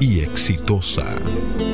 exitosa.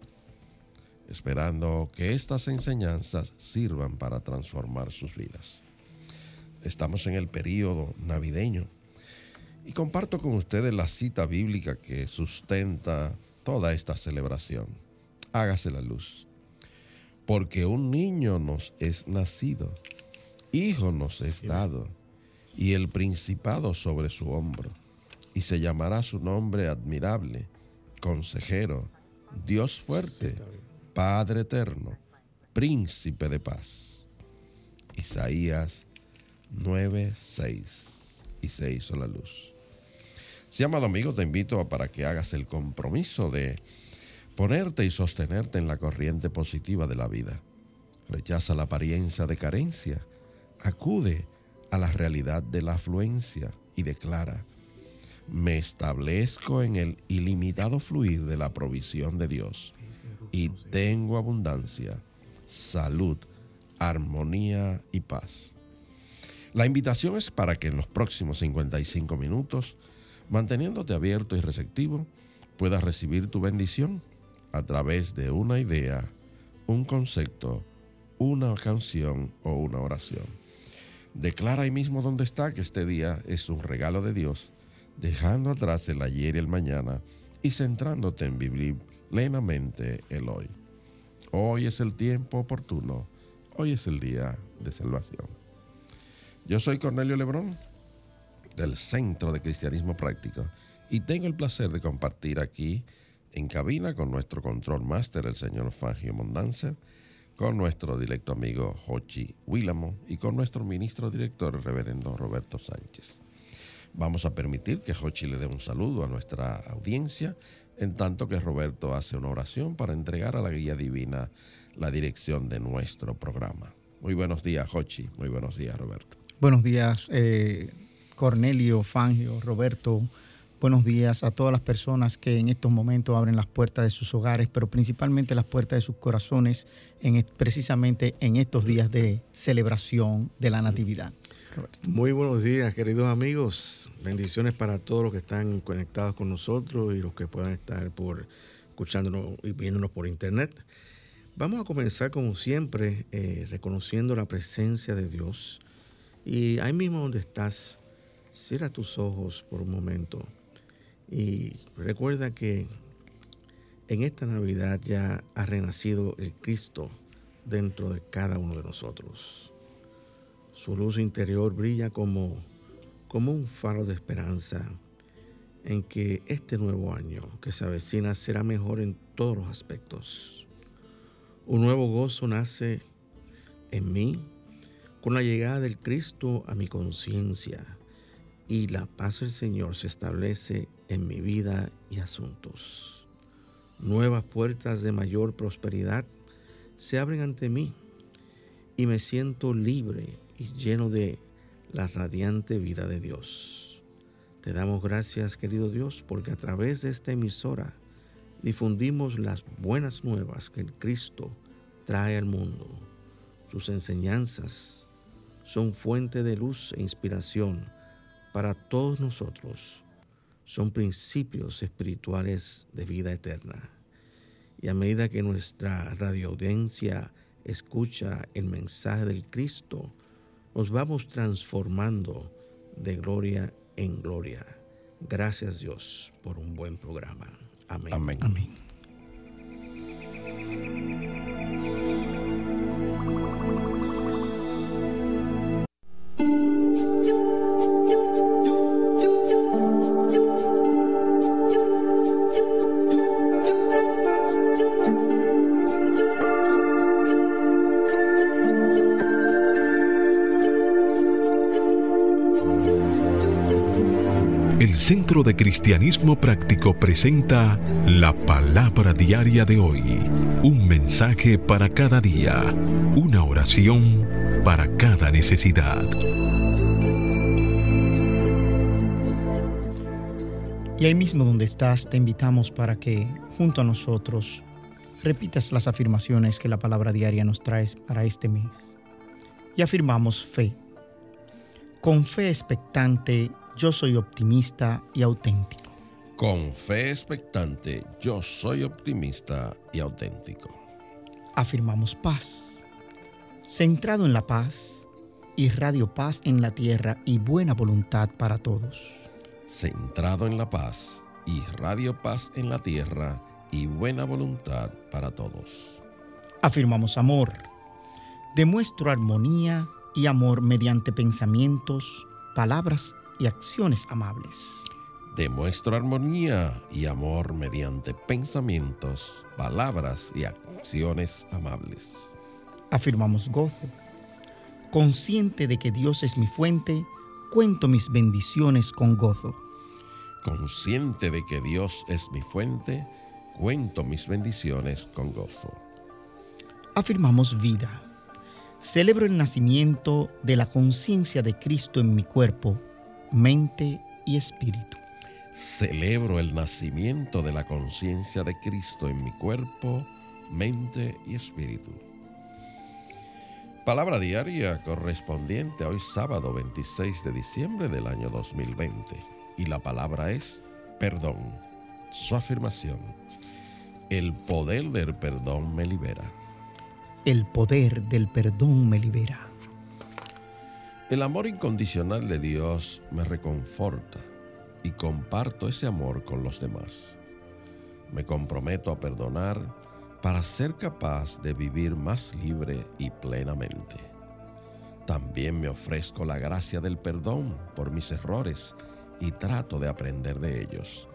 esperando que estas enseñanzas sirvan para transformar sus vidas. Estamos en el periodo navideño y comparto con ustedes la cita bíblica que sustenta toda esta celebración. Hágase la luz. Porque un niño nos es nacido, hijo nos es dado, y el principado sobre su hombro, y se llamará su nombre admirable, consejero, Dios fuerte Padre eterno, príncipe de paz. Isaías 9, 6 y 6 a la luz. Si, amado amigo, te invito para que hagas el compromiso de ponerte y sostenerte en la corriente positiva de la vida. Rechaza la apariencia de carencia, acude a la realidad de la afluencia y declara, me establezco en el ilimitado fluir de la provisión de Dios y tengo abundancia, salud, armonía y paz. La invitación es para que en los próximos 55 minutos, manteniéndote abierto y receptivo, puedas recibir tu bendición a través de una idea, un concepto, una canción o una oración. Declara ahí mismo donde está que este día es un regalo de Dios, dejando atrás el ayer y el mañana y centrándote en vivir plenamente el hoy. Hoy es el tiempo oportuno, hoy es el día de salvación. Yo soy Cornelio Lebrón, del Centro de Cristianismo Práctico, y tengo el placer de compartir aquí en cabina con nuestro control máster, el señor Fangio Mondanzer, con nuestro directo amigo Jochi Willamo y con nuestro ministro director, el reverendo Roberto Sánchez. Vamos a permitir que Jochi le dé un saludo a nuestra audiencia, en tanto que Roberto hace una oración para entregar a la guía divina la dirección de nuestro programa. Muy buenos días, Jochi. Muy buenos días, Roberto. Buenos días, eh, Cornelio, Fangio, Roberto. Buenos días a todas las personas que en estos momentos abren las puertas de sus hogares, pero principalmente las puertas de sus corazones, en, precisamente en estos días de celebración de la Natividad. Muy buenos días, queridos amigos. Bendiciones para todos los que están conectados con nosotros y los que puedan estar por escuchándonos y viéndonos por internet. Vamos a comenzar como siempre eh, reconociendo la presencia de Dios. Y ahí mismo donde estás, cierra tus ojos por un momento y recuerda que en esta Navidad ya ha renacido el Cristo dentro de cada uno de nosotros. Su luz interior brilla como, como un faro de esperanza en que este nuevo año que se avecina será mejor en todos los aspectos. Un nuevo gozo nace en mí con la llegada del Cristo a mi conciencia y la paz del Señor se establece en mi vida y asuntos. Nuevas puertas de mayor prosperidad se abren ante mí y me siento libre y lleno de la radiante vida de Dios. Te damos gracias, querido Dios, porque a través de esta emisora difundimos las buenas nuevas que el Cristo trae al mundo. Sus enseñanzas son fuente de luz e inspiración para todos nosotros son principios espirituales de vida eterna. Y a medida que nuestra radioaudiencia escucha el mensaje del Cristo, nos vamos transformando de gloria en gloria. Gracias Dios por un buen programa. Amén. Amén. Amén. De Cristianismo Práctico presenta la palabra diaria de hoy. Un mensaje para cada día. Una oración para cada necesidad. Y ahí mismo donde estás, te invitamos para que junto a nosotros repitas las afirmaciones que la palabra diaria nos trae para este mes. Y afirmamos fe. Con fe expectante yo soy optimista y auténtico. Con fe expectante, yo soy optimista y auténtico. Afirmamos paz. Centrado en la paz, y radio paz en la tierra y buena voluntad para todos. Centrado en la paz, y radio paz en la tierra y buena voluntad para todos. Afirmamos amor. Demuestro armonía y amor mediante pensamientos, palabras y acciones amables. Demuestro armonía y amor mediante pensamientos, palabras y acciones amables. Afirmamos gozo. Consciente de que Dios es mi fuente, cuento mis bendiciones con gozo. Consciente de que Dios es mi fuente, cuento mis bendiciones con gozo. Afirmamos vida. Celebro el nacimiento de la conciencia de Cristo en mi cuerpo, mente y espíritu. Celebro el nacimiento de la conciencia de Cristo en mi cuerpo, mente y espíritu. Palabra diaria correspondiente a hoy sábado 26 de diciembre del año 2020. Y la palabra es perdón. Su afirmación. El poder del perdón me libera. El poder del perdón me libera. El amor incondicional de Dios me reconforta y comparto ese amor con los demás. Me comprometo a perdonar para ser capaz de vivir más libre y plenamente. También me ofrezco la gracia del perdón por mis errores y trato de aprender de ellos.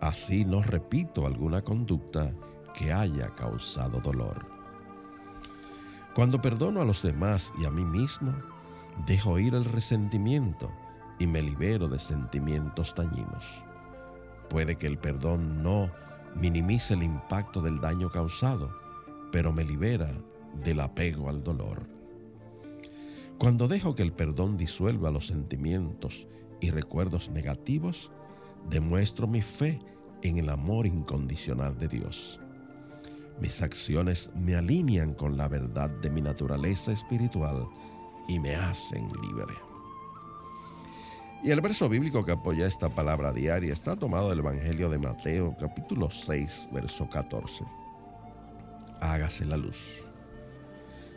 Así no repito alguna conducta que haya causado dolor. Cuando perdono a los demás y a mí mismo, dejo ir el resentimiento y me libero de sentimientos dañinos. Puede que el perdón no minimice el impacto del daño causado, pero me libera del apego al dolor. Cuando dejo que el perdón disuelva los sentimientos y recuerdos negativos, demuestro mi fe en el amor incondicional de Dios. Mis acciones me alinean con la verdad de mi naturaleza espiritual y me hacen libre. Y el verso bíblico que apoya esta palabra diaria está tomado del Evangelio de Mateo, capítulo 6, verso 14. Hágase la luz.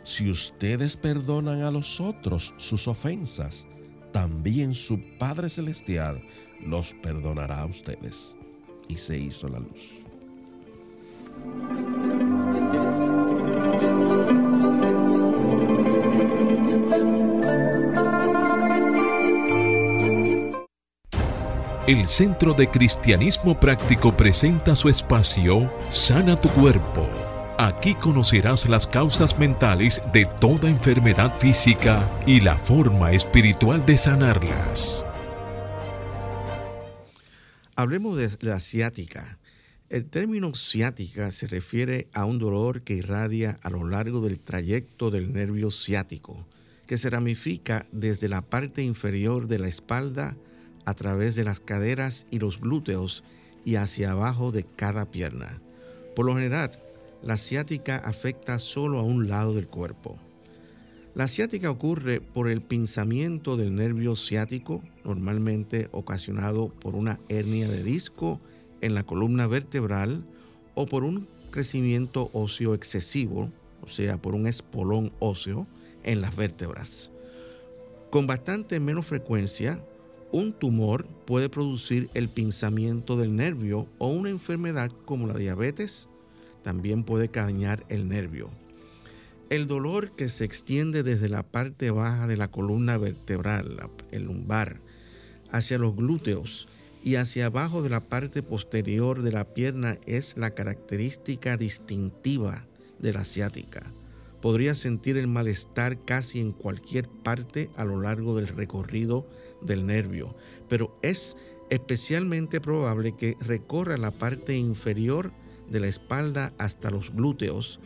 Si ustedes perdonan a los otros sus ofensas, también su Padre Celestial los perdonará a ustedes. Y se hizo la luz. El Centro de Cristianismo Práctico presenta su espacio Sana tu Cuerpo. Aquí conocerás las causas mentales de toda enfermedad física y la forma espiritual de sanarlas. Hablemos de la ciática. El término ciática se refiere a un dolor que irradia a lo largo del trayecto del nervio ciático, que se ramifica desde la parte inferior de la espalda a través de las caderas y los glúteos y hacia abajo de cada pierna. Por lo general, la ciática afecta solo a un lado del cuerpo. La ciática ocurre por el pinzamiento del nervio ciático, normalmente ocasionado por una hernia de disco en la columna vertebral o por un crecimiento óseo excesivo, o sea, por un espolón óseo en las vértebras. Con bastante menos frecuencia, un tumor puede producir el pinzamiento del nervio o una enfermedad como la diabetes también puede dañar el nervio. El dolor que se extiende desde la parte baja de la columna vertebral, el lumbar, hacia los glúteos y hacia abajo de la parte posterior de la pierna es la característica distintiva de la ciática. Podría sentir el malestar casi en cualquier parte a lo largo del recorrido del nervio, pero es especialmente probable que recorra la parte inferior de la espalda hasta los glúteos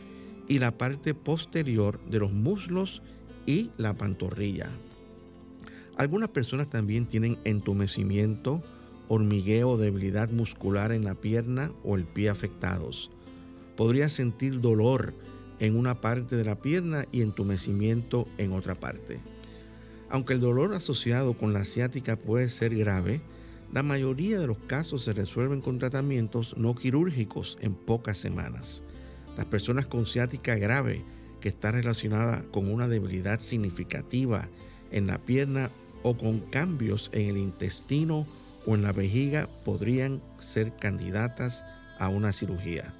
y la parte posterior de los muslos y la pantorrilla. Algunas personas también tienen entumecimiento, hormigueo debilidad muscular en la pierna o el pie afectados. Podría sentir dolor en una parte de la pierna y entumecimiento en otra parte. Aunque el dolor asociado con la ciática puede ser grave, la mayoría de los casos se resuelven con tratamientos no quirúrgicos en pocas semanas. Las personas con ciática grave que está relacionada con una debilidad significativa en la pierna o con cambios en el intestino o en la vejiga podrían ser candidatas a una cirugía.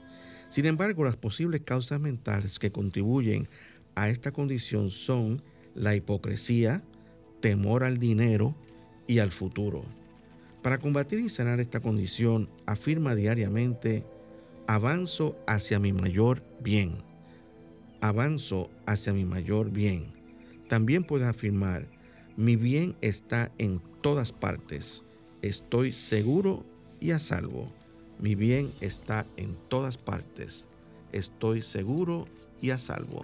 Sin embargo, las posibles causas mentales que contribuyen a esta condición son la hipocresía, temor al dinero y al futuro. Para combatir y sanar esta condición, afirma diariamente, avanzo hacia mi mayor bien. Avanzo hacia mi mayor bien. También puede afirmar, mi bien está en todas partes, estoy seguro y a salvo. Mi bien está en todas partes. Estoy seguro y a salvo.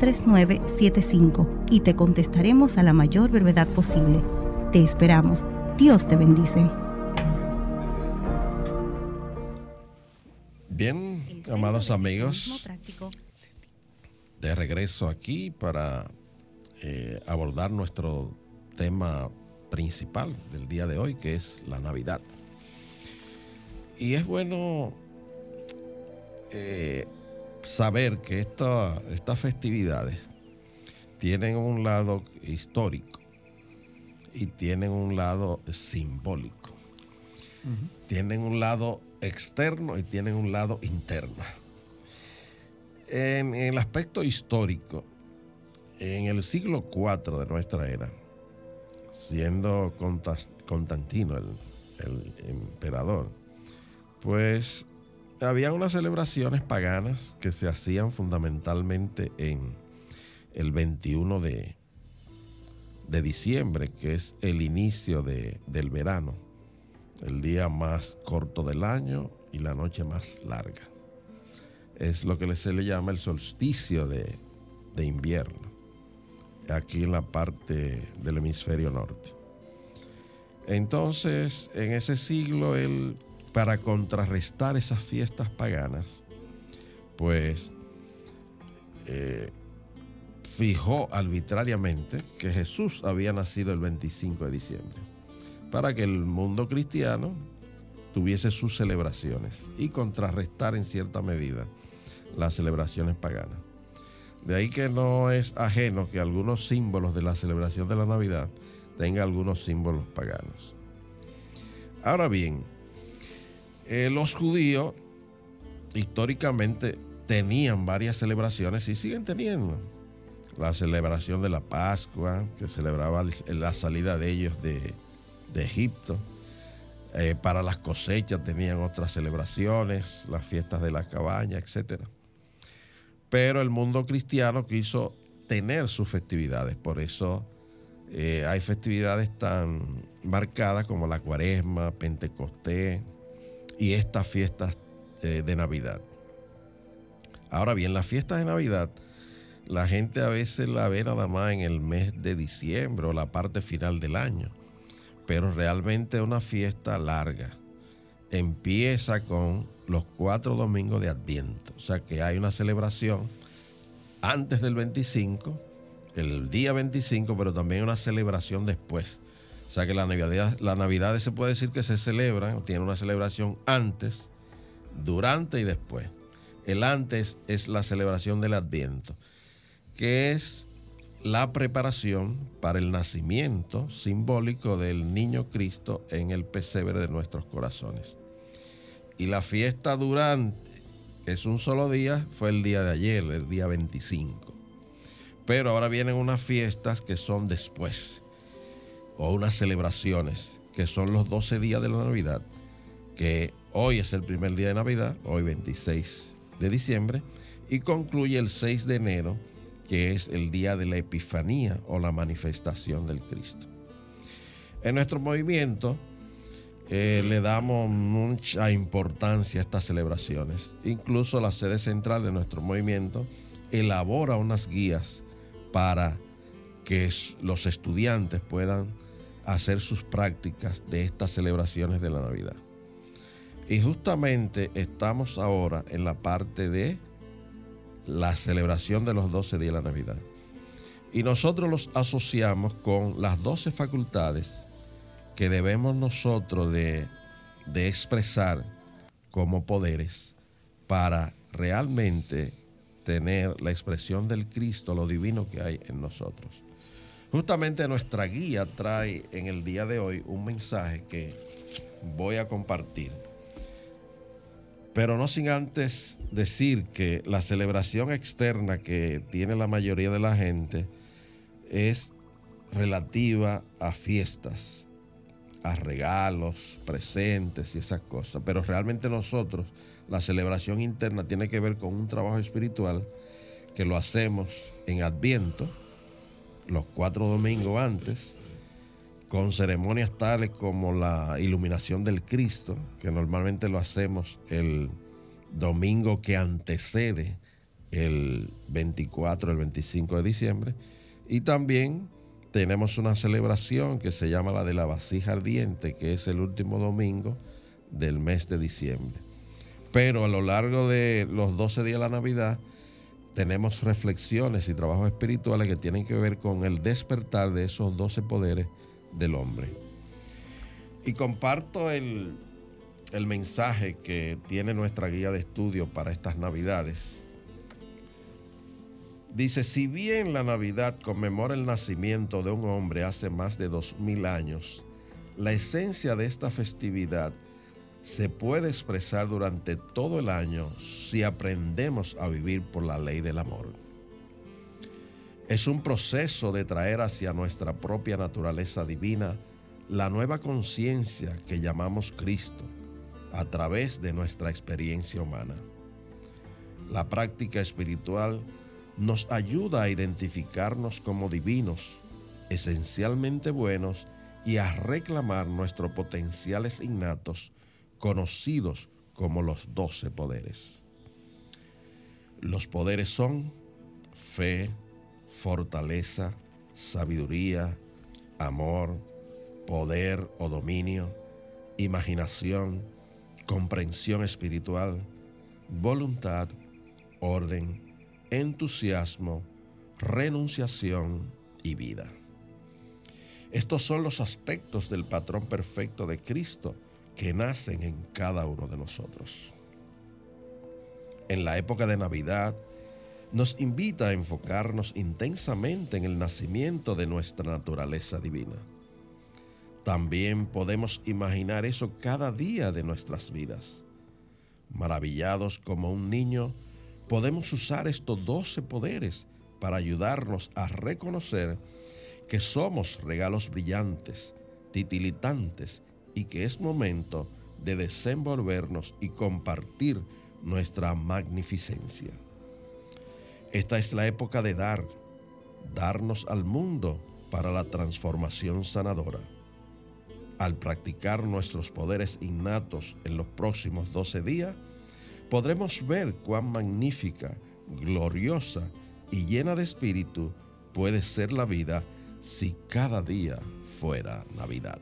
3975 y te contestaremos a la mayor brevedad posible. Te esperamos. Dios te bendice. Bien, amados amigos, de regreso aquí para eh, abordar nuestro tema principal del día de hoy, que es la Navidad. Y es bueno eh, saber que estas festividades tienen un lado histórico y tienen un lado simbólico. Tienen un lado externo y tienen un lado interno. En, el aspecto histórico, en el siglo IV de nuestra era, siendo Constantino el, el emperador, pues había unas celebraciones paganas que se hacían fundamentalmente en el 21 de, de diciembre, que es el inicio del verano, el día más corto del año y la noche más larga. Es lo que se le llama el solsticio de, de invierno, aquí en la parte del hemisferio norte. Entonces, en ese siglo, él para contrarrestar esas fiestas paganas, pues eh, fijó arbitrariamente que Jesús había nacido el 25 de diciembre, para que el mundo cristiano tuviese sus celebraciones y contrarrestar en cierta medida las celebraciones paganas. De ahí que no es ajeno que algunos símbolos de la celebración de la Navidad tengan algunos símbolos paganos. Ahora bien, eh, los judíos históricamente tenían varias celebraciones y siguen teniendo. La celebración de la Pascua, que celebraba la salida de ellos de, Egipto. Eh, para las cosechas tenían otras celebraciones, las fiestas de la cabaña, etc. Pero el mundo cristiano quiso tener sus festividades, por eso eh, hay festividades tan marcadas como la cuaresma, Pentecostés, y estas fiestas eh, de Navidad. Ahora bien, las fiestas de Navidad, la gente a veces la ve nada más en el mes de diciembre o la parte final del año, pero realmente es una fiesta larga. Empieza con los cuatro domingos de Adviento, o sea que hay una celebración antes del 25, el día 25, pero también una celebración después o sea que la Navidad, la Navidad se puede decir que se celebra, tiene una celebración antes, durante y después. El antes es la celebración del Adviento, que es la preparación para el nacimiento simbólico del niño Cristo en el pesebre de nuestros corazones. Y la fiesta durante, es un solo día, fue el día de ayer, el día 25. Pero ahora vienen unas fiestas que son después o unas celebraciones que son los 12 días de la Navidad, que hoy es el primer día de Navidad, hoy 26 de diciembre, y concluye el 6 de enero, que es el día de la Epifanía o la manifestación del Cristo. En nuestro movimiento eh, le damos mucha importancia a estas celebraciones. Incluso la sede central de nuestro movimiento elabora unas guías para que los estudiantes puedan hacer sus prácticas de estas celebraciones de la Navidad. Y justamente estamos ahora en la parte de la celebración de los 12 días de la Navidad. Y nosotros los asociamos con las 12 facultades que debemos nosotros de, expresar como poderes para realmente tener la expresión del Cristo, lo divino que hay en nosotros. Justamente nuestra guía trae en el día de hoy un mensaje que voy a compartir. Pero no sin antes decir que la celebración externa que tiene la mayoría de la gente es relativa a fiestas, a regalos, presentes y esas cosas. Pero realmente nosotros, la celebración interna tiene que ver con un trabajo espiritual que lo hacemos en Adviento, los cuatro domingos antes, con ceremonias tales como la iluminación del Cristo, que normalmente lo hacemos el domingo que antecede el 24, el 25 de diciembre, y también tenemos una celebración que se llama la de la vasija ardiente, que es el último domingo del mes de diciembre. Pero a lo largo de los 12 días de la Navidad tenemos reflexiones y trabajos espirituales que tienen que ver con el despertar de esos 12 poderes del hombre. Y comparto el, el mensaje que tiene nuestra guía de estudio para estas Navidades Dice, si bien la Navidad conmemora el nacimiento de un hombre hace más de dos mil años, la esencia de esta festividad se puede expresar durante todo el año si aprendemos a vivir por la ley del amor. Es un proceso de traer hacia nuestra propia naturaleza divina la nueva conciencia que llamamos Cristo a través de nuestra experiencia humana. La práctica espiritual nos ayuda a identificarnos como divinos, esencialmente buenos y a reclamar nuestros potenciales innatos, conocidos como los doce poderes. Los poderes son fe, fortaleza, sabiduría, amor, poder o dominio, imaginación, comprensión espiritual, voluntad, orden, entusiasmo, renunciación y vida. Estos son los aspectos del patrón perfecto de Cristo que nacen en cada uno de nosotros. En la época de Navidad, nos invita a enfocarnos intensamente en el nacimiento de nuestra naturaleza divina. También podemos imaginar eso cada día de nuestras vidas, maravillados como un niño podemos usar estos doce poderes para ayudarnos a reconocer que somos regalos brillantes, titilitantes y que es momento de desenvolvernos y compartir nuestra magnificencia. Esta es la época de dar, darnos al mundo para la transformación sanadora. Al practicar nuestros poderes innatos en los próximos 12 días, podremos ver cuán magnífica, gloriosa y llena de espíritu puede ser la vida si cada día fuera Navidad.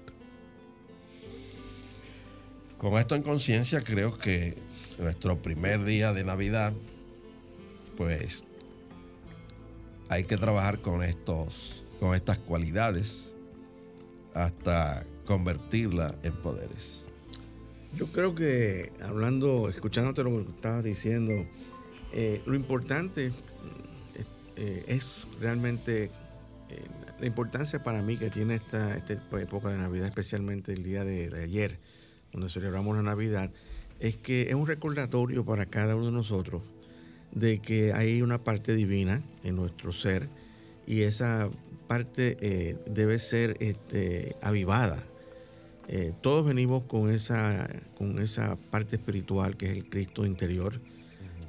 Con esto en conciencia, creo que nuestro primer día de Navidad, pues hay que trabajar con estos, con estas cualidades hasta convertirla en poderes. Yo creo que hablando, escuchándote lo que estabas diciendo, eh, lo importante eh, es realmente eh, la importancia para mí que tiene esta, esta, época de Navidad, especialmente el día de, ayer, donde celebramos la Navidad, es que es un recordatorio para cada uno de nosotros de que hay una parte divina en nuestro ser y esa parte debe ser este, avivada eh, todos venimos con esa, con esa parte espiritual que es el Cristo interior,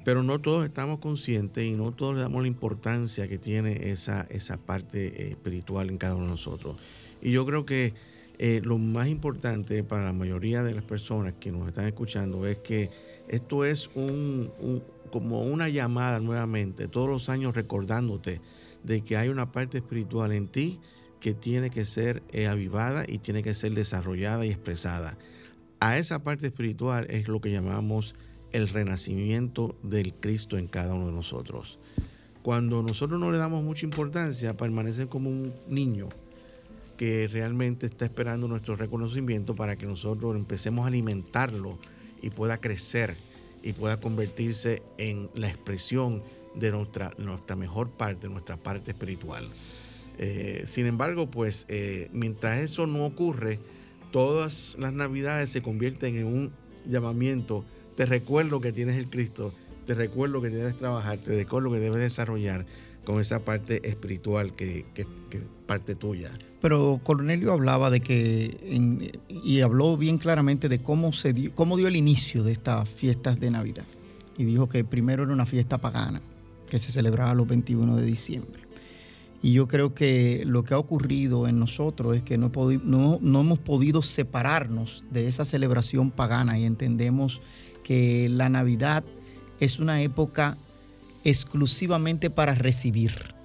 pero no todos estamos conscientes y no todos le damos la importancia que tiene esa, esa parte eh, espiritual en cada uno de nosotros. Y yo creo que eh, lo más importante para la mayoría de las personas que nos están escuchando es que esto es un, como una llamada nuevamente, todos los años recordándote de que hay una parte espiritual en ti que tiene que ser eh, avivada y tiene que ser desarrollada y expresada. A esa parte espiritual es lo que llamamos el renacimiento del Cristo en cada uno de nosotros. Cuando nosotros no le damos mucha importancia, permanece como un niño que realmente está esperando nuestro reconocimiento para que nosotros empecemos a alimentarlo y pueda crecer y pueda convertirse en la expresión de nuestra, nuestra mejor parte, nuestra parte espiritual. Eh, sin embargo, pues eh, mientras eso no ocurre, todas las navidades se convierten en un llamamiento. Te recuerdo que tienes el Cristo, te recuerdo que debes trabajar, te recuerdo que debes desarrollar con esa parte espiritual que, es parte tuya. Pero Cornelio hablaba de que, y habló bien claramente de cómo, se dio, cómo dio el inicio de estas fiestas de Navidad. Y dijo que primero era una fiesta pagana, que se celebraba los 21 de diciembre. Y yo creo que lo que ha ocurrido en nosotros es que no, no, hemos podido separarnos de esa celebración pagana y entendemos que la Navidad es una época exclusivamente para recibir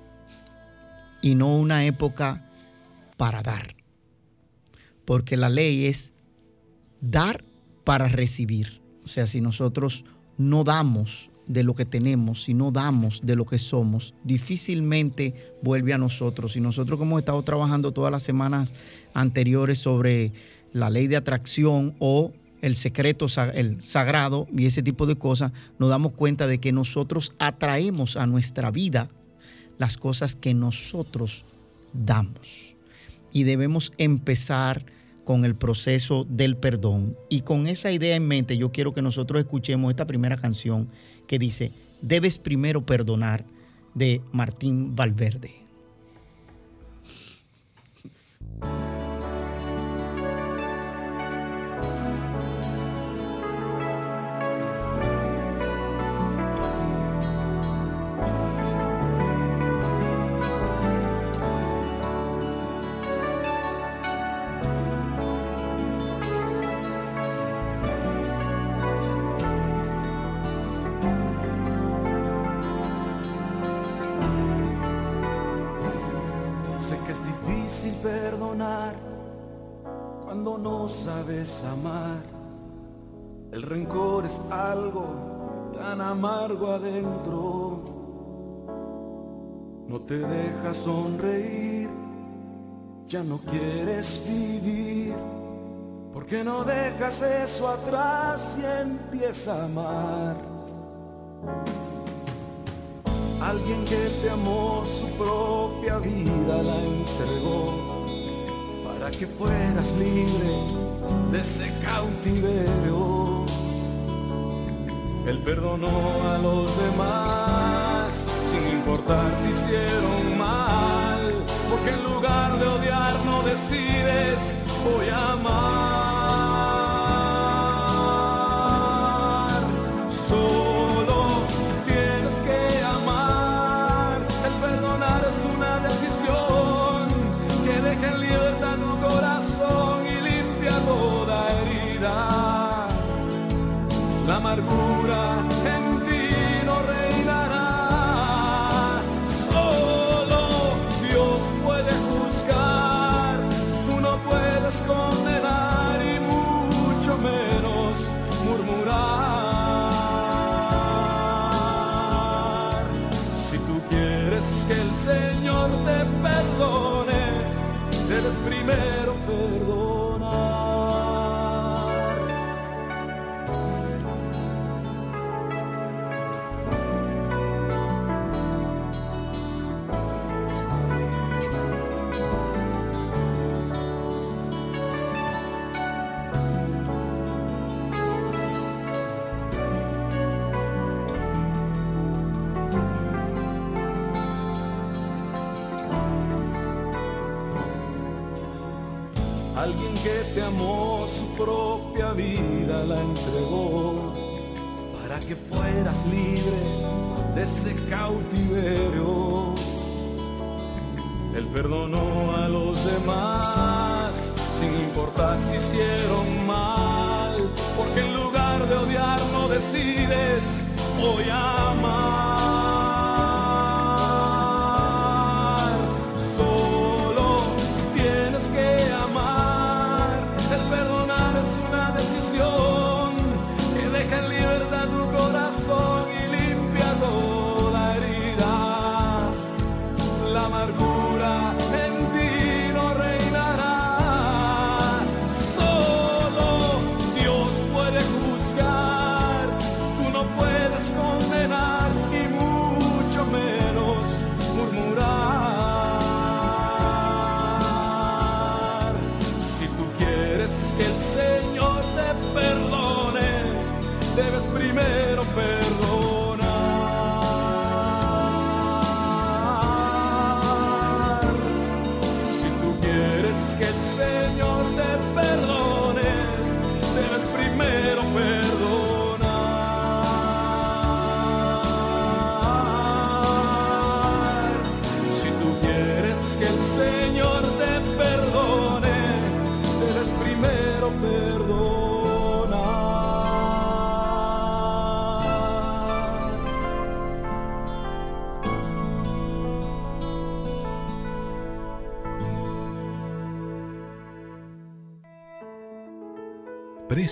y no una época para dar. Porque la ley es dar para recibir. O sea, si nosotros no damos de lo que tenemos, si no damos de lo que somos, difícilmente vuelve a nosotros. Y nosotros que hemos estado trabajando todas las semanas anteriores sobre la ley de atracción o el secreto, el sagrado y ese tipo de cosas, nos damos cuenta de que nosotros atraemos a nuestra vida las cosas que nosotros damos. Y debemos empezar con el proceso del perdón. Y con esa idea en mente, yo quiero que nosotros escuchemos esta primera canción que dice, debes primero perdonar de Martín Valverde. Amargo adentro. No te deja sonreír, ya no quieres vivir. porque no dejas eso atrás y empieza a amar? Alguien que te amó su propia vida la entregó para que fueras libre de ese cautiverio. Él perdonó a los demás sin importar si hicieron mal, porque en lugar de odiar no decides voy a amar. Si hicieron mal, porque en lugar de odiar no decides voy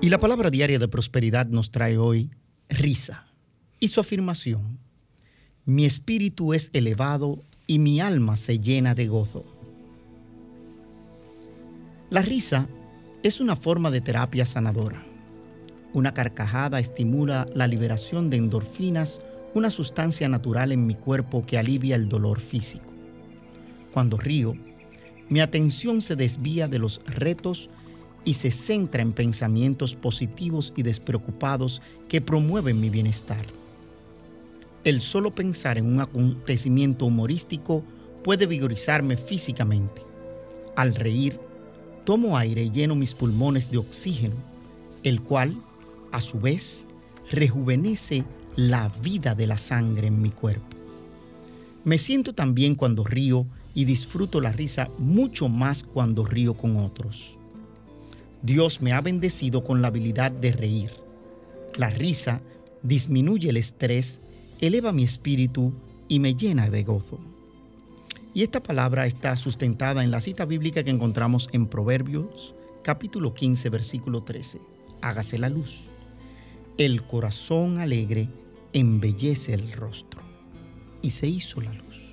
Y la palabra diaria de prosperidad nos trae hoy risa y su afirmación, mi espíritu es elevado y mi alma se llena de gozo. La risa es una forma de terapia sanadora una carcajada estimula la liberación de endorfinas, una sustancia natural en mi cuerpo que alivia el dolor físico. Cuando río, mi atención se desvía de los retos y se centra en pensamientos positivos y despreocupados que promueven mi bienestar. El solo pensar en un acontecimiento humorístico puede vigorizarme físicamente. Al reír, tomo aire y lleno mis pulmones de oxígeno, el cual a su vez, rejuvenece la vida de la sangre en mi cuerpo. Me siento también cuando río y disfruto la risa mucho más cuando río con otros. Dios me ha bendecido con la habilidad de reír. La risa disminuye el estrés, eleva mi espíritu y me llena de gozo. Y esta palabra está sustentada en la cita bíblica que encontramos en Proverbios capítulo 15 versículo 13. Hágase la luz. El corazón alegre embellece el rostro. Y se hizo la luz.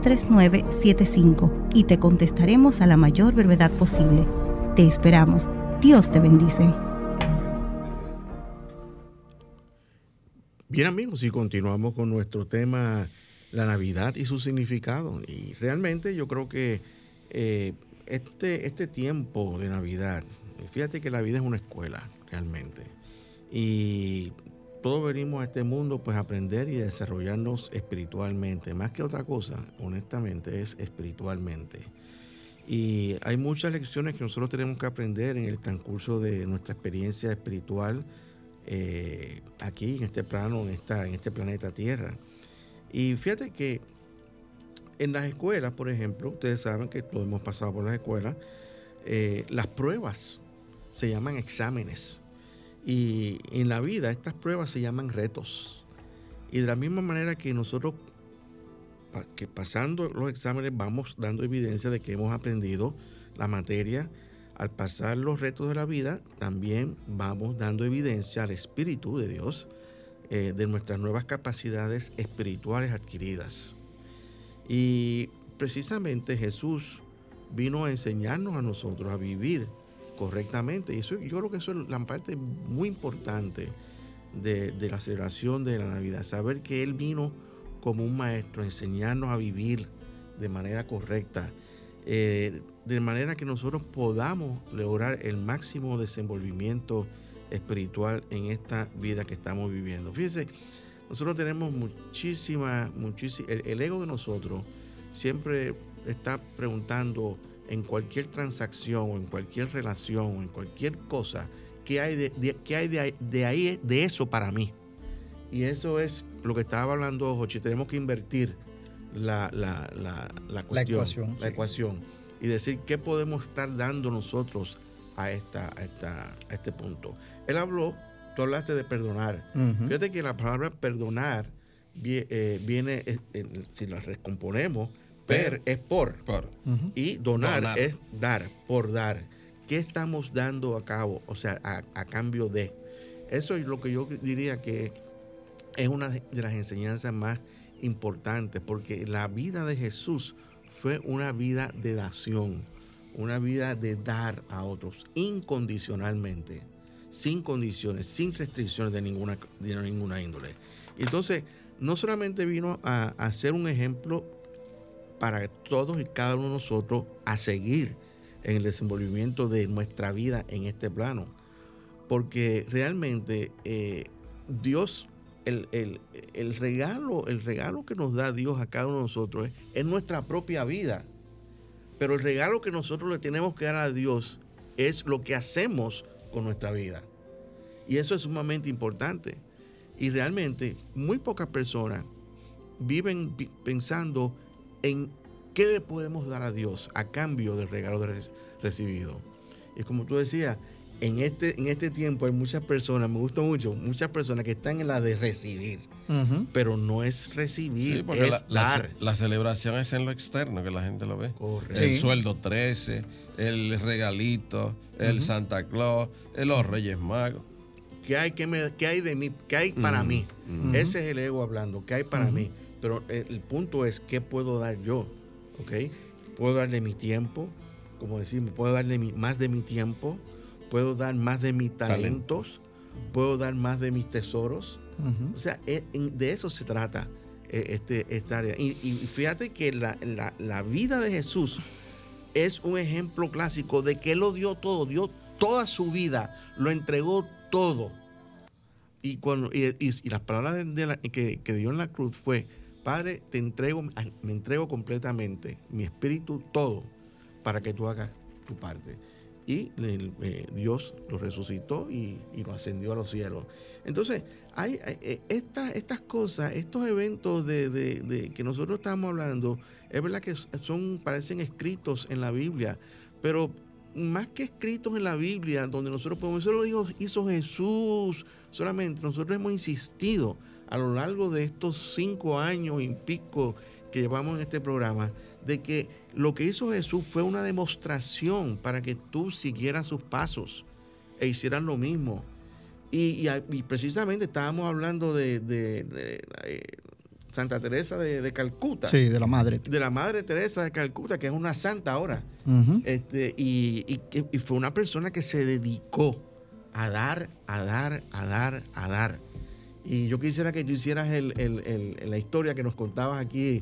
809-350-3975 y te contestaremos a la mayor brevedad posible. Te esperamos. Dios te bendice. Bien amigos, y continuamos con nuestro tema, la Navidad y su significado. Y realmente yo creo que eh, este, este tiempo de Navidad, fíjate que la vida es una escuela realmente. Y todos venimos a este mundo pues a aprender y desarrollarnos espiritualmente. Más que otra cosa, honestamente, es espiritualmente. Y hay muchas lecciones que nosotros tenemos que aprender en el transcurso de nuestra experiencia espiritual eh, aquí, en este plano, en, esta, en este planeta Tierra. Y fíjate que en las escuelas, por ejemplo, ustedes saben que todos hemos pasado por las escuelas, eh, las pruebas se llaman exámenes. Y en la vida estas pruebas se llaman retos. Y de la misma manera que nosotros, que pasando los exámenes, vamos dando evidencia de que hemos aprendido la materia, al pasar los retos de la vida, también vamos dando evidencia al Espíritu de Dios eh, de nuestras nuevas capacidades espirituales adquiridas. Y precisamente Jesús vino a enseñarnos a nosotros a vivir correctamente. Y eso, yo creo que eso es la parte muy importante de, la celebración de la Navidad. Saber que Él vino como un maestro enseñarnos a vivir de manera correcta. Eh, de manera que nosotros podamos lograr el máximo desenvolvimiento espiritual en esta vida que estamos viviendo. Fíjense, nosotros tenemos muchísima, muchísima, el, ego de nosotros siempre está preguntando en cualquier transacción o en cualquier relación o en cualquier cosa, ¿qué hay de, qué hay de, ahí, de eso para mí? Y eso es lo que estaba hablando Jochi, tenemos que invertir la, la, la, cuestión, la ecuación, y decir qué podemos estar dando nosotros a, esta, a, esta, a este punto. Él habló tú hablaste de perdonar. Fíjate que la palabra perdonar eh, viene, eh, si la recomponemos, per es por. Y donar, es dar, por dar. ¿Qué estamos dando a cabo? O sea, a, cambio de. Eso es lo que yo diría que es una de las enseñanzas más importantes, porque la vida de Jesús fue una vida de dación, una vida de dar a otros incondicionalmente, sin condiciones, sin restricciones de ninguna, de ninguna índole. Entonces, no solamente vino a, a ser un ejemplo para todos y cada uno de nosotros a seguir en el desenvolvimiento de nuestra vida en este plano, porque realmente eh, Dios, el, regalo, el regalo que nos da Dios a cada uno de nosotros es, nuestra propia vida. Pero el regalo que nosotros le tenemos que dar a Dios es lo que hacemos con nuestra vida. Y eso es sumamente importante. Y realmente muy pocas personas viven pensando en qué le podemos dar a Dios a cambio del regalo de recibido. Y como tú decías, en este, en este tiempo hay muchas personas, me gusta mucho, muchas personas que están en la de recibir, pero no es recibir, es la, dar. La, celebración es en lo externo, que la gente lo ve. El sueldo 13, el regalito, el Santa Claus, los Reyes Magos. ¿Qué hay, qué me, qué hay de mí? ¿Qué hay para mí? Ese es el ego hablando, ¿qué hay para mí? Pero el punto es, ¿qué puedo dar yo? ¿Ok? Puedo darle mi tiempo, como decimos, puedo darle más de mi tiempo, puedo dar más de mis talentos, puedo dar más de mis tesoros. O sea, e, de eso se trata eh, este, esta área. Y, fíjate que la, la, vida de Jesús es un ejemplo clásico de que Él lo dio todo, dio toda su vida, lo entregó todo. Y, cuando, y, las palabras de que, que dio en la cruz fue, Padre, te entrego, me entrego completamente, mi espíritu, todo, para que tú hagas tu parte y Dios lo resucitó y, lo ascendió a los cielos. Entonces, hay, eh, estas cosas, estos eventos de, que nosotros estamos hablando, es verdad que son, parecen escritos en la Biblia, pero más que escritos en la Biblia, donde nosotros podemos, eso lo hizo Jesús, solamente nosotros hemos insistido a lo largo de estos cinco años y pico que llevamos en este programa, de que lo que hizo Jesús fue una demostración para que tú siguieras sus pasos e hicieras lo mismo. Y, precisamente estábamos hablando de, eh, Santa Teresa de, Calcuta. Sí, de la madre. De la madre Teresa de Calcuta, que es una santa ahora. este, y, y fue una persona que se dedicó a dar, a dar, a dar, a dar. Y yo quisiera que tú hicieras el, la historia que nos contabas aquí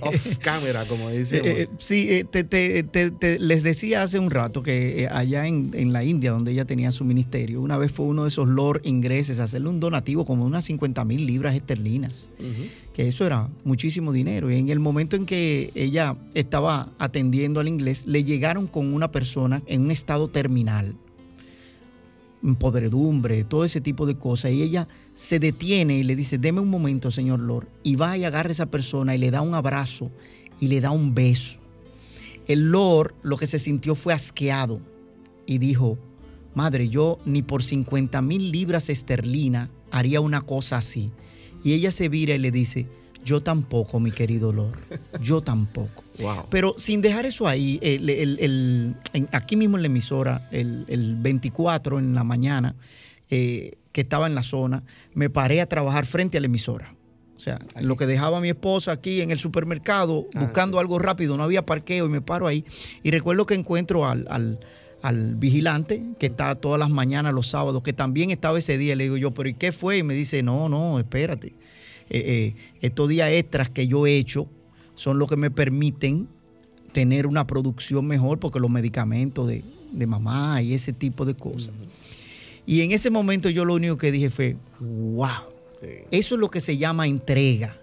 off, camera, como dice. Eh, eh, sí, eh, te, les decía hace un rato que allá en, la India, donde ella tenía su ministerio, una vez fue uno de esos lord ingleses a hacerle un donativo como unas 50 mil libras esterlinas, que eso era muchísimo dinero. Y en el momento en que ella estaba atendiendo al inglés, le llegaron con una persona en un estado terminal podredumbre, todo ese tipo de cosas. Y ella se detiene y le dice, deme un momento, señor Lord. Y va y agarra a esa persona y le da un abrazo y le da un beso. El Lord lo que se sintió fue asqueado y dijo, madre, yo ni por 50 mil libras esterlina haría una cosa así. Y ella se vira y le dice, yo tampoco, mi querido Lord. Yo tampoco. Pero sin dejar eso ahí, aquí mismo en la emisora, el, 24 en la mañana, eh, que estaba en la zona, me paré a trabajar frente a la emisora. O sea, lo que dejaba mi esposa aquí en el supermercado, ah, buscando algo rápido, no había parqueo y me paro ahí. Y recuerdo que encuentro al, al, vigilante que está todas las mañanas, los sábados, que también estaba ese día. Le digo yo, pero ¿y qué fue? Y me dice, no, no, espérate. Eh, eh, estos días extras que yo he hecho son los que me permiten tener una producción mejor porque los medicamentos de, mamá y ese tipo de cosas. Y en ese momento yo lo único que dije fue, wow, eso es lo que se llama entrega.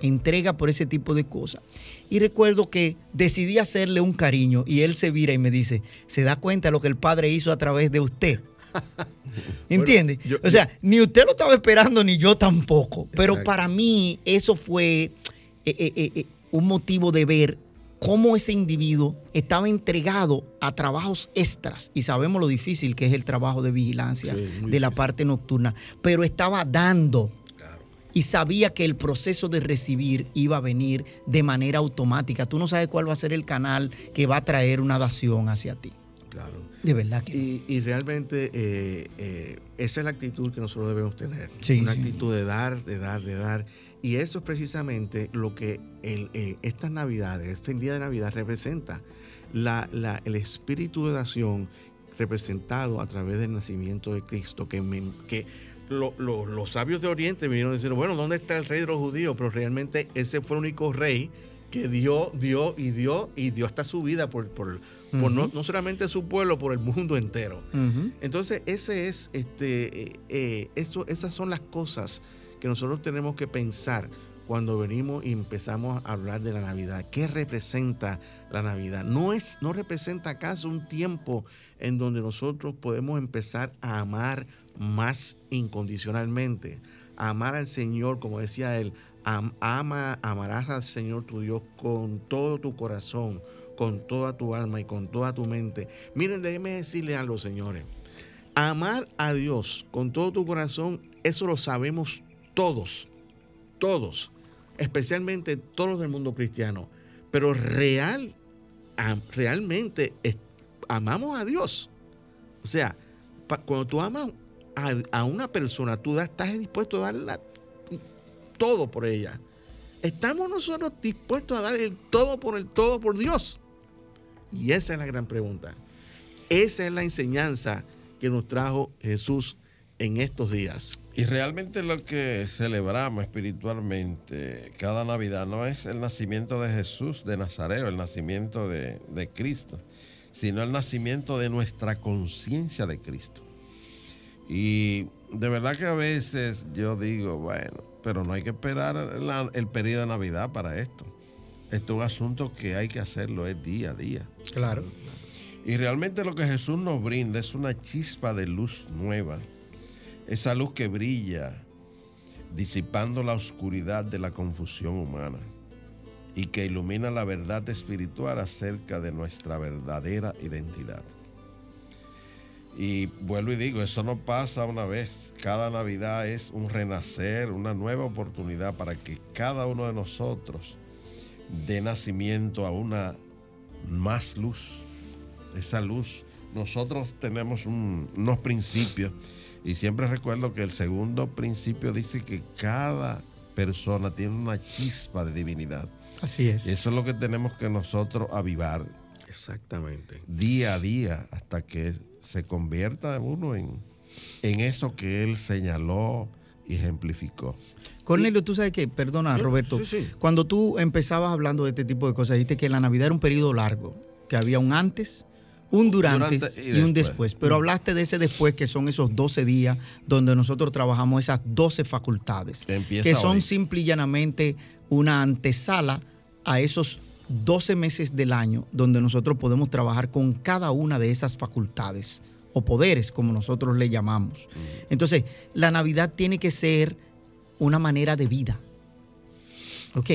Entrega por ese tipo de cosas. Y recuerdo que decidí hacerle un cariño y él se vira y me dice, ¿se da cuenta de lo que el padre hizo a través de usted? ¿Entiende? o sea, ni usted lo estaba esperando, ni yo tampoco. Pero para mí eso fue eh, eh, eh, un motivo de ver cómo ese individuo estaba entregado a trabajos extras, y sabemos lo difícil que es el trabajo de vigilancia de la parte nocturna, pero estaba dando y sabía que el proceso de recibir iba a venir de manera automática. Tú no sabes cuál va a ser el canal que va a traer una dación hacia ti. Claro. De verdad que. Y, realmente eh, eh, esa es la actitud que nosotros debemos tener. Una actitud de dar, de dar, de dar. Y eso es precisamente lo que el, eh, estas Navidades, este día de Navidad representa. la, la, el espíritu de nación representado a través del nacimiento de Cristo, que, que los sabios de Oriente vinieron a decir, bueno, ¿dónde está el rey de los judíos? Pero realmente ese fue el único rey que dio, dio y dio y dio hasta su vida por, por, no, no, solamente su pueblo, por el mundo entero. Entonces, ese es, este, eh, eh, eso, esas son las cosas que nosotros tenemos que pensar cuando venimos y empezamos a hablar de la Navidad. ¿Qué representa la Navidad? ¿No, es, no representa acaso un tiempo en donde nosotros podemos empezar a amar más incondicionalmente? A amar al Señor, como decía él, ama, amarás al Señor tu Dios con todo tu corazón, con toda tu alma y con toda tu mente. Miren, déjenme decirle algo, señores. Amar a Dios con todo tu corazón, eso lo sabemos todos, todos especialmente todos del mundo cristiano, pero real, realmente amamos a Dios. O sea, cuando tú amas a, una persona, tú estás dispuesto a darle todo por ella. ¿Estamos nosotros dispuestos a dar el todo por el todo por Dios? Y esa es la gran pregunta. Esa es la enseñanza que nos trajo Jesús en estos días. Y realmente lo que celebramos espiritualmente cada Navidad no es el nacimiento de Jesús de Nazaret, el nacimiento de, Cristo, sino el nacimiento de nuestra conciencia de Cristo. Y de verdad que a veces yo digo, bueno, pero no hay que esperar el periodo de Navidad para esto. Esto es un asunto que hay que hacerlo, es día a día. Claro. Y realmente lo que Jesús nos brinda es una chispa de luz nueva esa luz que brilla disipando la oscuridad de la confusión humana y que ilumina la verdad espiritual acerca de nuestra verdadera identidad. Y vuelvo y digo, eso no pasa una vez. Cada Navidad es un renacer, una nueva oportunidad para que cada uno de nosotros dé nacimiento a una más luz. Esa luz, nosotros tenemos unos principios y siempre recuerdo que el segundo principio dice que cada persona tiene una chispa de divinidad. Así es. Y eso es lo que tenemos que nosotros avivar. Exactamente. Día a día hasta que se convierta uno en, en eso que él señaló y ejemplificó. Cornelio, tú sabes que, perdona Roberto, cuando tú empezabas hablando de este tipo de cosas, dijiste que la Navidad era un periodo largo, que había un antes, un durante, y, un después. Pero mm. hablaste de ese después, que son esos 12 días donde nosotros trabajamos esas 12 facultades, que, son simple y llanamente una antesala a esos 12 meses del año donde nosotros podemos trabajar con cada una de esas facultades o poderes, como nosotros le llamamos. Mm. Entonces, la Navidad tiene que ser una manera de vida. ¿Ok?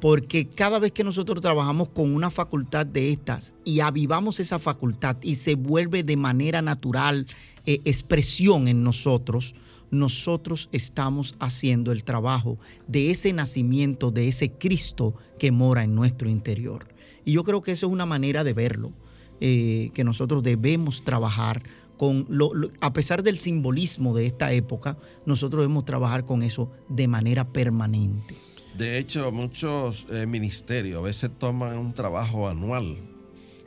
Porque cada vez que nosotros trabajamos con una facultad de estas y avivamos esa facultad y se vuelve de manera natural eh, expresión en nosotros, nosotros estamos haciendo el trabajo de ese nacimiento, de ese Cristo que mora en nuestro interior. Y yo creo que eso es una manera de verlo, eh, que nosotros debemos trabajar con, lo, a pesar del simbolismo de esta época, nosotros debemos trabajar con eso de manera permanente. De hecho, muchos eh, ministerios a veces toman un trabajo anual,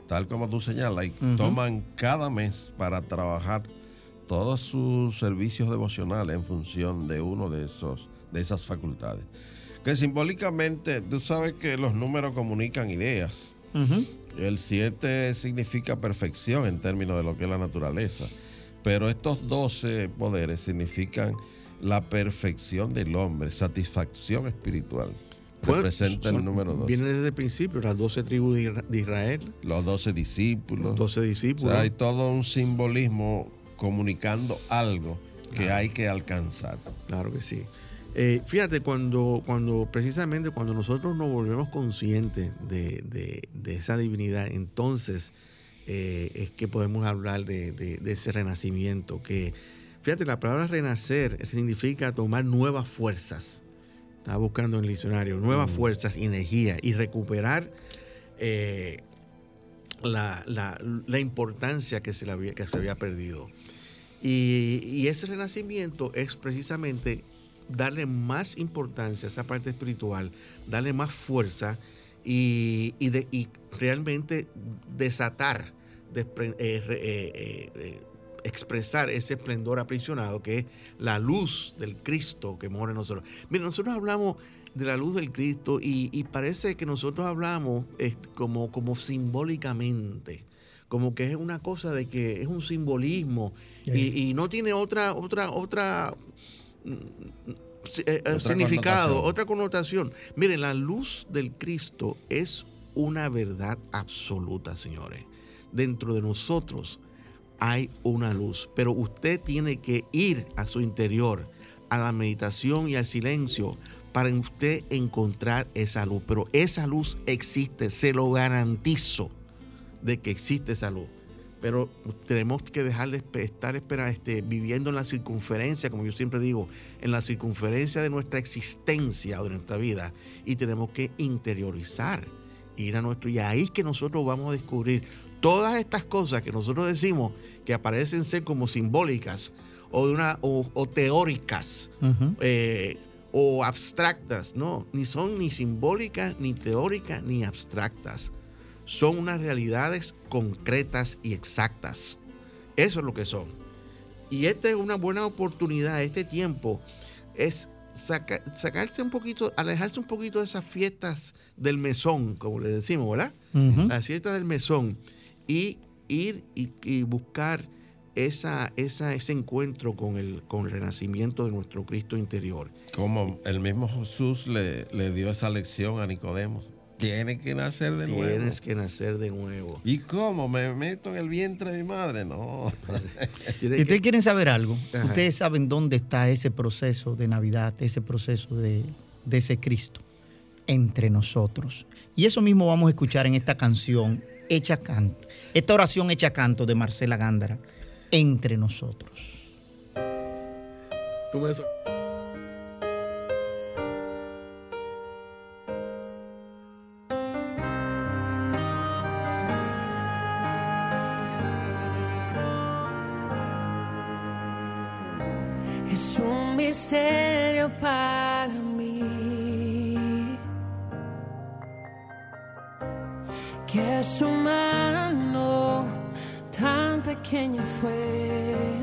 tal como tú señalas, y toman cada mes para trabajar todos sus servicios devocionales en función de uno de esos de esas facultades. Que simbólicamente, tú sabes que los números comunican ideas. El 7 significa perfección en términos de lo que es la naturaleza. Pero estos 12 poderes significan la perfección del hombre, satisfacción espiritual. Representa el número 12. Viene desde el principio, las 12 tribus de Israel. Los 12 discípulos. Los 12 discípulos. hay todo un simbolismo comunicando algo que hay que alcanzar. Claro que sí. Eh, fíjate, cuando, cuando precisamente cuando nosotros nos volvemos conscientes de, esa divinidad, entonces eh, es que podemos hablar de, ese renacimiento que Fíjate, la palabra renacer significa tomar nuevas fuerzas. Estaba buscando en el diccionario, nuevas mm. fuerzas, energía y recuperar eh, la, importancia que se, había, que se había perdido. Y, ese renacimiento es precisamente darle más importancia a esa parte espiritual, darle más fuerza y, de, y realmente desatar, eh, eh, eh, expresar ese esplendor aprisionado que es la luz del Cristo que mora en nosotros. Mira, nosotros hablamos de la luz del Cristo y, parece que nosotros hablamos como, como simbólicamente, como que es una cosa de que es un simbolismo y, no tiene otra, otra, otra mm, significado, otra connotación. Miren, la luz del Cristo es una verdad absoluta, señores. Dentro de nosotros hay una luz, pero usted tiene que ir a su interior, a la meditación y al silencio para usted encontrar esa luz. Pero esa luz existe, se lo garantizo de que existe esa luz. Pero tenemos que dejar de estar esperar, este, viviendo en la circunferencia, como yo siempre digo, en la circunferencia de nuestra existencia o de nuestra vida. Y tenemos que interiorizar ir a nuestro. Y ahí es que nosotros vamos a descubrir todas estas cosas que nosotros decimos que aparecen ser como simbólicas o, de una, o, teóricas eh, o abstractas. No, ni son ni simbólicas, ni teóricas, ni abstractas. Son unas realidades concretas y exactas. Eso es lo que son. Y esta es una buena oportunidad, este tiempo es sacarse un poquito, alejarse un poquito de esas fiestas del mesón, como le decimos, ¿verdad? Las fiestas del mesón y ir y, buscar esa, esa, ese encuentro con el, con el renacimiento de nuestro Cristo interior. Como el mismo Jesús le, le dio esa lección a Nicodemo. Tienes que nacer de nuevo. Tienes que nacer de nuevo. ¿Y cómo? ¿Me meto en el vientre de mi madre? No. Si ustedes quieren saber algo, ustedes saben dónde está ese proceso de Navidad, ese proceso de, de ese Cristo entre nosotros. Y eso mismo vamos a escuchar en esta canción hecha canto, esta oración hecha canto de Marcela Gándara, entre nosotros. ¿Tú me fue,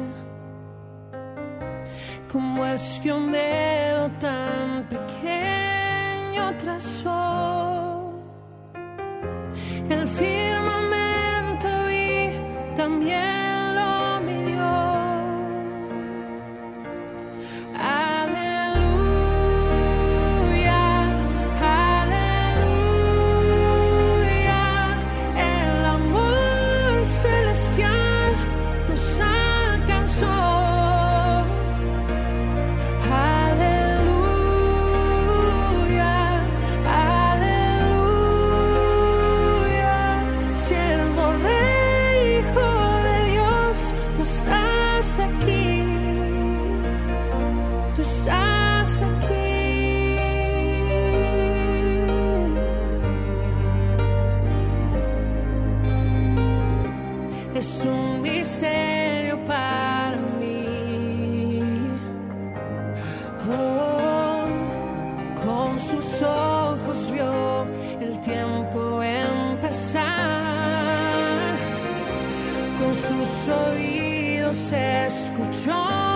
como es que un dedo tan pequeño trazó sus ojos vio el tiempo empezar, con sus oídos escuchó.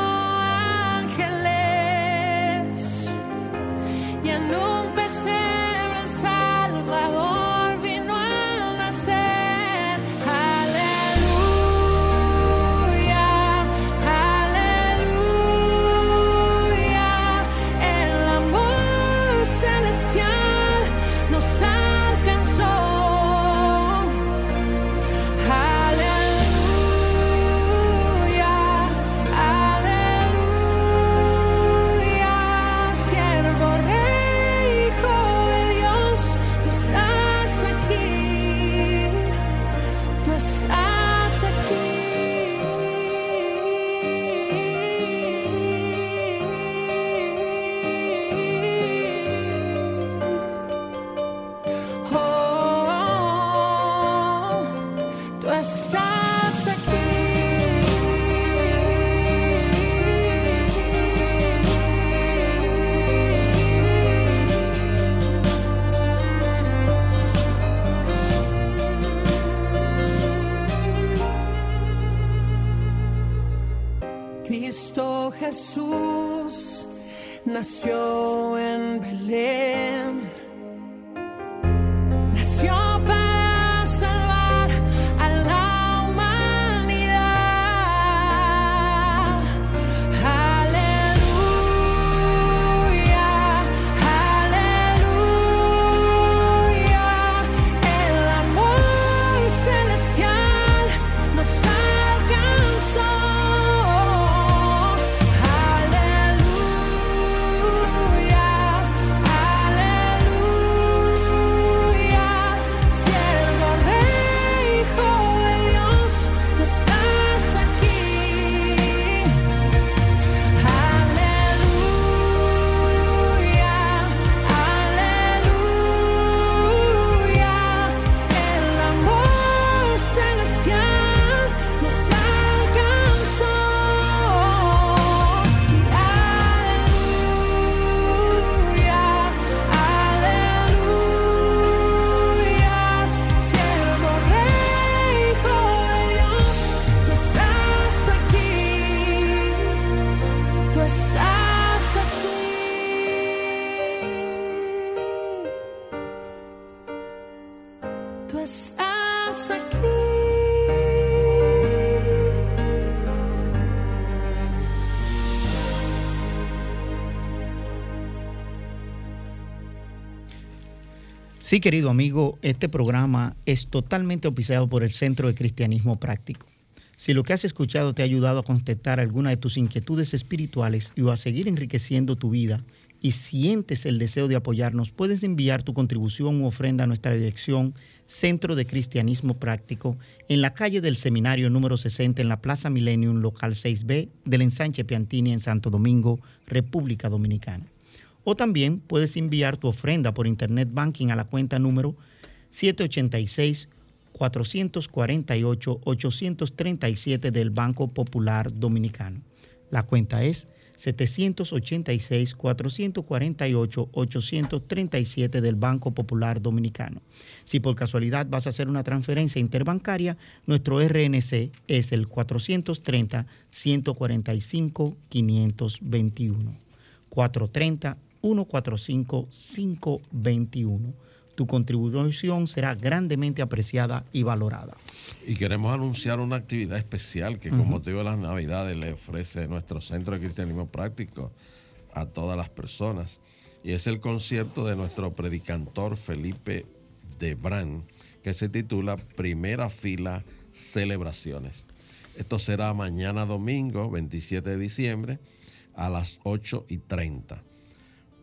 Sí, querido amigo, este programa es totalmente auspiciado por el Centro de Cristianismo Práctico. Si lo que has escuchado te ha ayudado a contestar alguna de tus inquietudes espirituales y o a seguir enriqueciendo tu vida y sientes el deseo de apoyarnos, puedes enviar tu contribución u ofrenda a nuestra dirección Centro de Cristianismo Práctico en la calle del Seminario número 60 en la Plaza Millennium, local 6B del ensanche Piantini en Santo Domingo, República Dominicana. O también puedes enviar tu ofrenda por Internet Banking a la cuenta número 786-448-837 del Banco Popular Dominicano. La cuenta es 786-448-837 del Banco Popular Dominicano. Si por casualidad vas a hacer una transferencia interbancaria, nuestro RNC es el 430-145-521. 430-145-521. Tu contribución será grandemente apreciada y valorada. Y queremos anunciar una actividad especial que con motivo de las Navidades le ofrece nuestro Centro de Cristianismo Práctico a todas las personas. Y es el concierto de nuestro predicantor Felipe Debrán, que se titula Primera Fila Celebraciones. Esto será mañana domingo, 27 de diciembre, a las 8 y 30.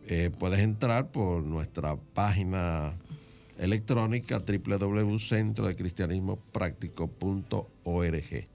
Eh, puedes entrar por nuestra página electrónica www.centrodecristianismopráctico.org.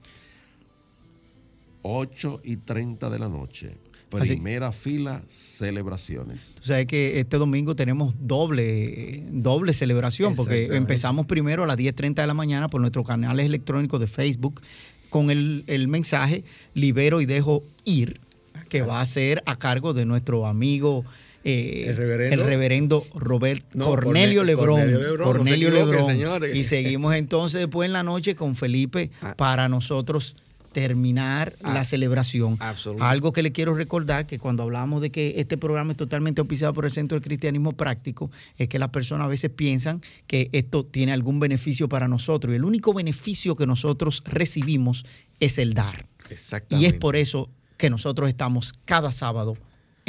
8 y 30 de la noche. Así- Primera fila, celebraciones. O sea que este domingo tenemos doble, doble celebración, porque empezamos primero a las 10.30 de la mañana por nuestros canales electrónicos de Facebook con el, el mensaje Libero y dejo ir, que va a ser a cargo de nuestro amigo eh, El reverendo- el reverendo Robert No, Cornelio Corne- Lebrón. Cornelio Lebrón, no se Cornelio equivoque, Lebrón. señores. Y seguimos entonces después en la noche con Felipe Ah. para nosotros terminar Ah, la celebración. Algo que le quiero recordar que cuando hablamos de que este programa es totalmente auspiciado por el Centro de Cristianismo Práctico, es que las personas a veces piensan que esto tiene algún beneficio para nosotros. Y el único beneficio que nosotros recibimos es el dar. Y Exactamente. es por eso que nosotros estamos cada sábado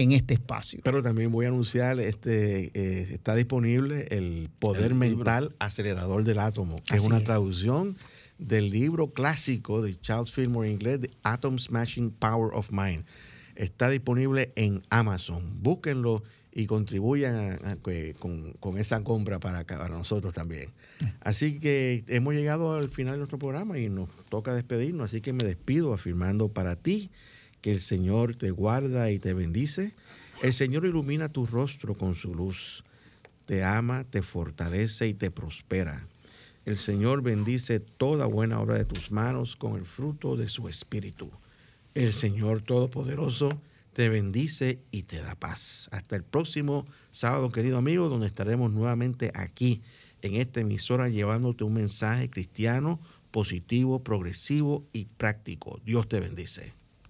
en este espacio. Pero también voy a anunciar, este eh, está disponible el Poder El. Mental Acelerador del Átomo, que es una es. traducción del libro clásico de Charles Fillmore en inglés, The Atom Smashing Power of Mind. Está disponible en Amazon. Búsquenlo y contribuyan a- con, con esa compra para nosotros también. Así que hemos llegado al final de nuestro programa y nos toca despedirnos. Así que me despido afirmando para ti que el Señor te guarda y te bendice. El Señor ilumina tu rostro con su luz. Te ama, te fortalece y te prospera. El Señor bendice toda buena obra de tus manos con el fruto de su espíritu. El Señor Todopoderoso te bendice y te da paz. Hasta el próximo sábado, querido amigo, donde estaremos nuevamente aquí en esta emisora llevándote un mensaje cristiano, positivo, progresivo y práctico. Dios te bendice.